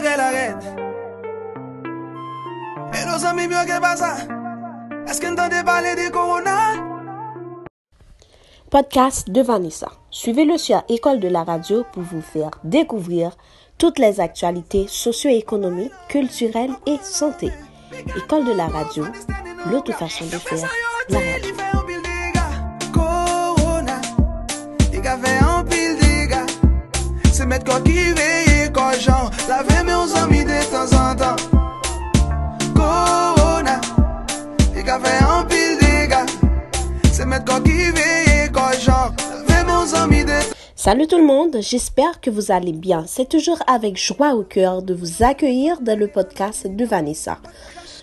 la E nos Podcast de Vanessa. Suivez-le sur École de la radio pour vous faire découvrir toutes les actualités socio-économiques, culturelles et santé. École de la radio, l'autre façon de faire la radio. Se met ki veye Salut tout le monde, j'espère que vous allez bien. C'est toujours avec joie au cœur de vous accueillir dans le podcast de Vanessa.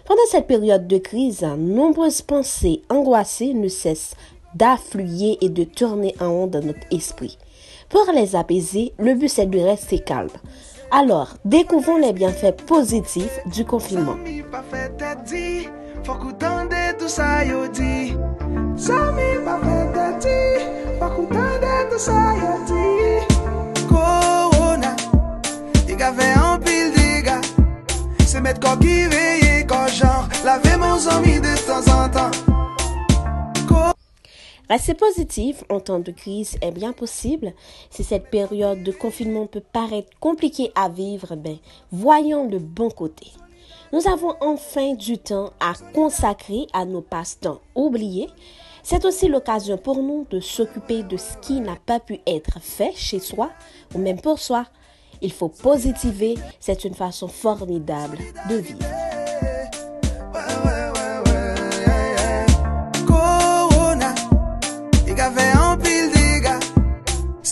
Pendant cette période de crise, nombreuses pensées angoissées ne cessent d'affluer et de tourner en rond dans notre esprit. Pour les apaiser, le but c'est de rester calme. Alors, découvrons les bienfaits positifs du confinement. Ki veye jan Lave zami de tan an tan Rester positif en temps de crise est bien possible. Si cette période de confinement peut paraître compliquée à vivre, ben, voyons le bon côté. Nous avons enfin du temps à consacrer à nos passe-temps oubliés. C'est aussi l'occasion pour nous de s'occuper de ce qui n'a pas pu être fait chez soi ou même pour soi. Il faut positiver, c'est une façon formidable de vivre.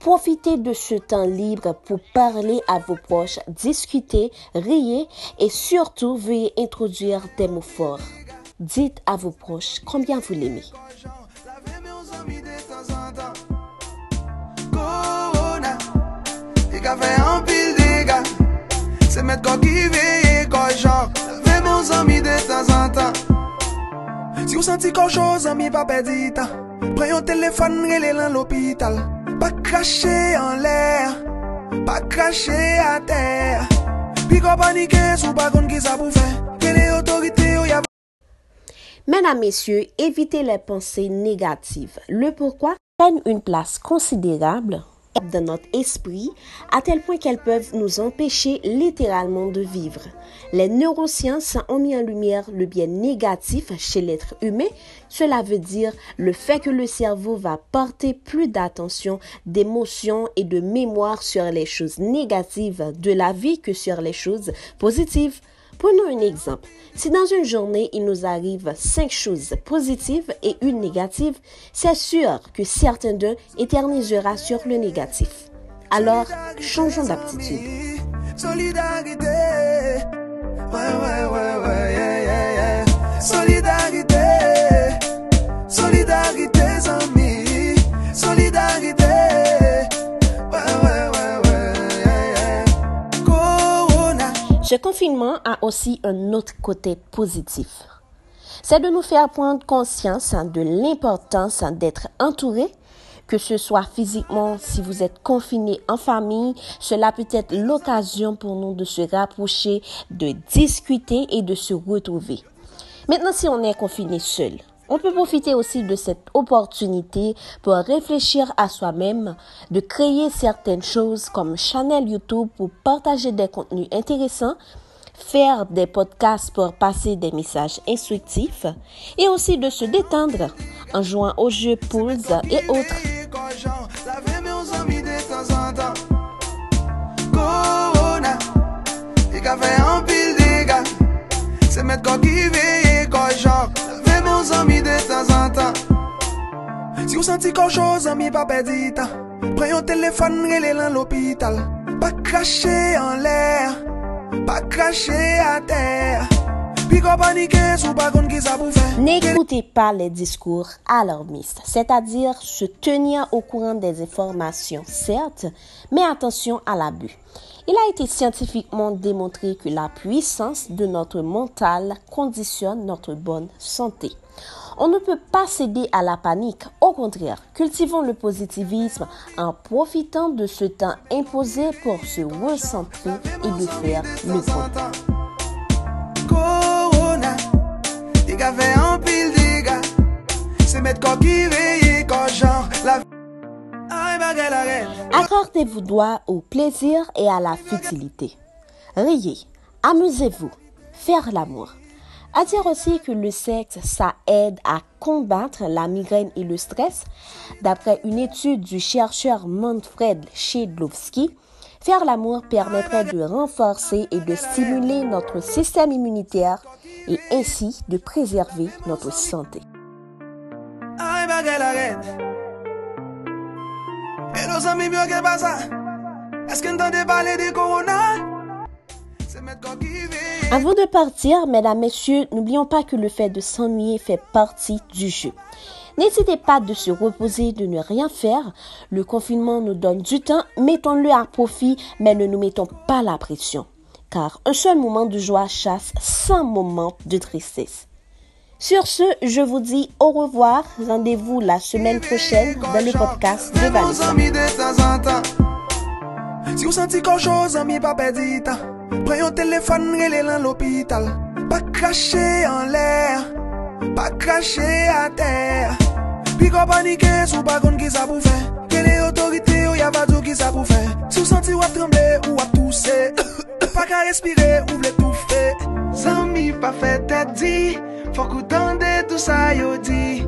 Profitez de ce temps libre pour parler à vos proches, discuter, riez et surtout veuillez introduire des mots forts. Dites à vos proches combien vous l'aimez. Lave men zami de tan an tan Korona Di ka fe an pil dega Se met ko ki veye ko jan Lave men zami de tan an tan Si ou santi ko cho zami pa pedi tan Pren yon telefon rele lan l'hopital Pa krashe an lèr Pa krashe a ter Pi ko panike sou pa kon ki sa pou fe Kele otorite yo ya Mesdames, Messieurs, évitez les pensées négatives. Le pourquoi prennent une place considérable dans notre esprit à tel point qu'elles peuvent nous empêcher littéralement de vivre. Les neurosciences ont mis en lumière le bien négatif chez l'être humain. Cela veut dire le fait que le cerveau va porter plus d'attention, d'émotion et de mémoire sur les choses négatives de la vie que sur les choses positives. Prenons un exemple. Si dans une journée, il nous arrive cinq choses positives et une négative, c'est sûr que certains d'eux éternisera sur le négatif. Alors, changeons d'aptitude. Ce confinement a aussi un autre côté positif. C'est de nous faire prendre conscience de l'importance d'être entouré, que ce soit physiquement, si vous êtes confiné en famille, cela peut être l'occasion pour nous de se rapprocher, de discuter et de se retrouver. Maintenant, si on est confiné seul, on peut profiter aussi de cette opportunité pour réfléchir à soi-même, de créer certaines choses comme channel YouTube pour partager des contenus intéressants, faire des podcasts pour passer des messages instructifs et aussi de se détendre en jouant aux jeux Pools et autres. Si ou santi ko cho zami pa pedi tan Pren yon telefon rele lan l'hopital Pa krashe an lèr Pa krashe a N'écoutez pas les discours alarmistes, c'est-à-dire se tenir au courant des informations, certes, mais attention à l'abus. Il a été scientifiquement démontré que la puissance de notre mental conditionne notre bonne santé. On ne peut pas céder à la panique. Au contraire, cultivons le positivisme en profitant de ce temps imposé pour se recentrer et de faire le point. Un pile dégâts. C'est mettre quoi qui veille, quand genre la arrête. Accordez-vous droit au plaisir et à la futilité. Riez, amusez-vous, faire l'amour. À dire aussi que le sexe, ça aide à combattre la migraine et le stress. D'après une étude du chercheur Manfred Shedlovsky, faire l'amour permettrait de renforcer et de stimuler notre système immunitaire et ainsi de préserver notre santé. Avant de partir, mesdames, messieurs, n'oublions pas que le fait de s'ennuyer fait partie du jeu. N'hésitez pas de se reposer, de ne rien faire. Le confinement nous donne du temps, mettons-le à profit, mais ne nous mettons pas la pression. Car un seul moment de joie chasse 100 moments de tristesse. Sur ce, je vous dis au revoir. Rendez-vous la semaine prochaine dans le podcast de Vanessa. amis. Si vous sentez quelque chose, ami, pas. Prenez un téléphone, relez dans l'hôpital. Pas cracher en l'air, pas cracher à terre. Puis qu'on panique, sous pas qui ça pour faire. Que les autorités, ou y a pas qui ça pour faire. Si vous sentez ou à trembler ou à tousser. pas qu'à respirer ou l'étouffer. Zami, pas fait dit. Faut tende tout ça, yo dit.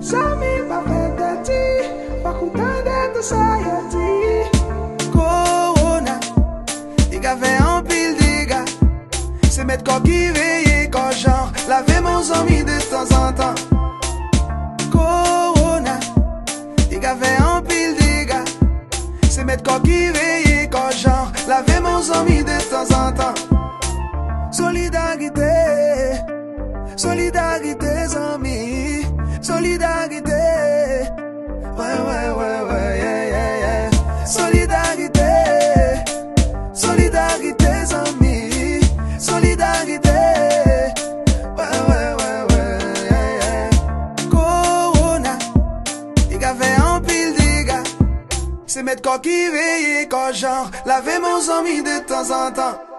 Zami, pas fait dit. Faut tende tout ça, yo dit. Corona, il a fait un pile dégâts. C'est mettre quoi qui veille, quand laver mon ami de temps en temps. Corona, il a fait un pile dégâts. C'est mettre quoi qui veille, quand laver mon ami de temps en temps. Quoi qui veille, quand genre, laver mon ami de temps en temps.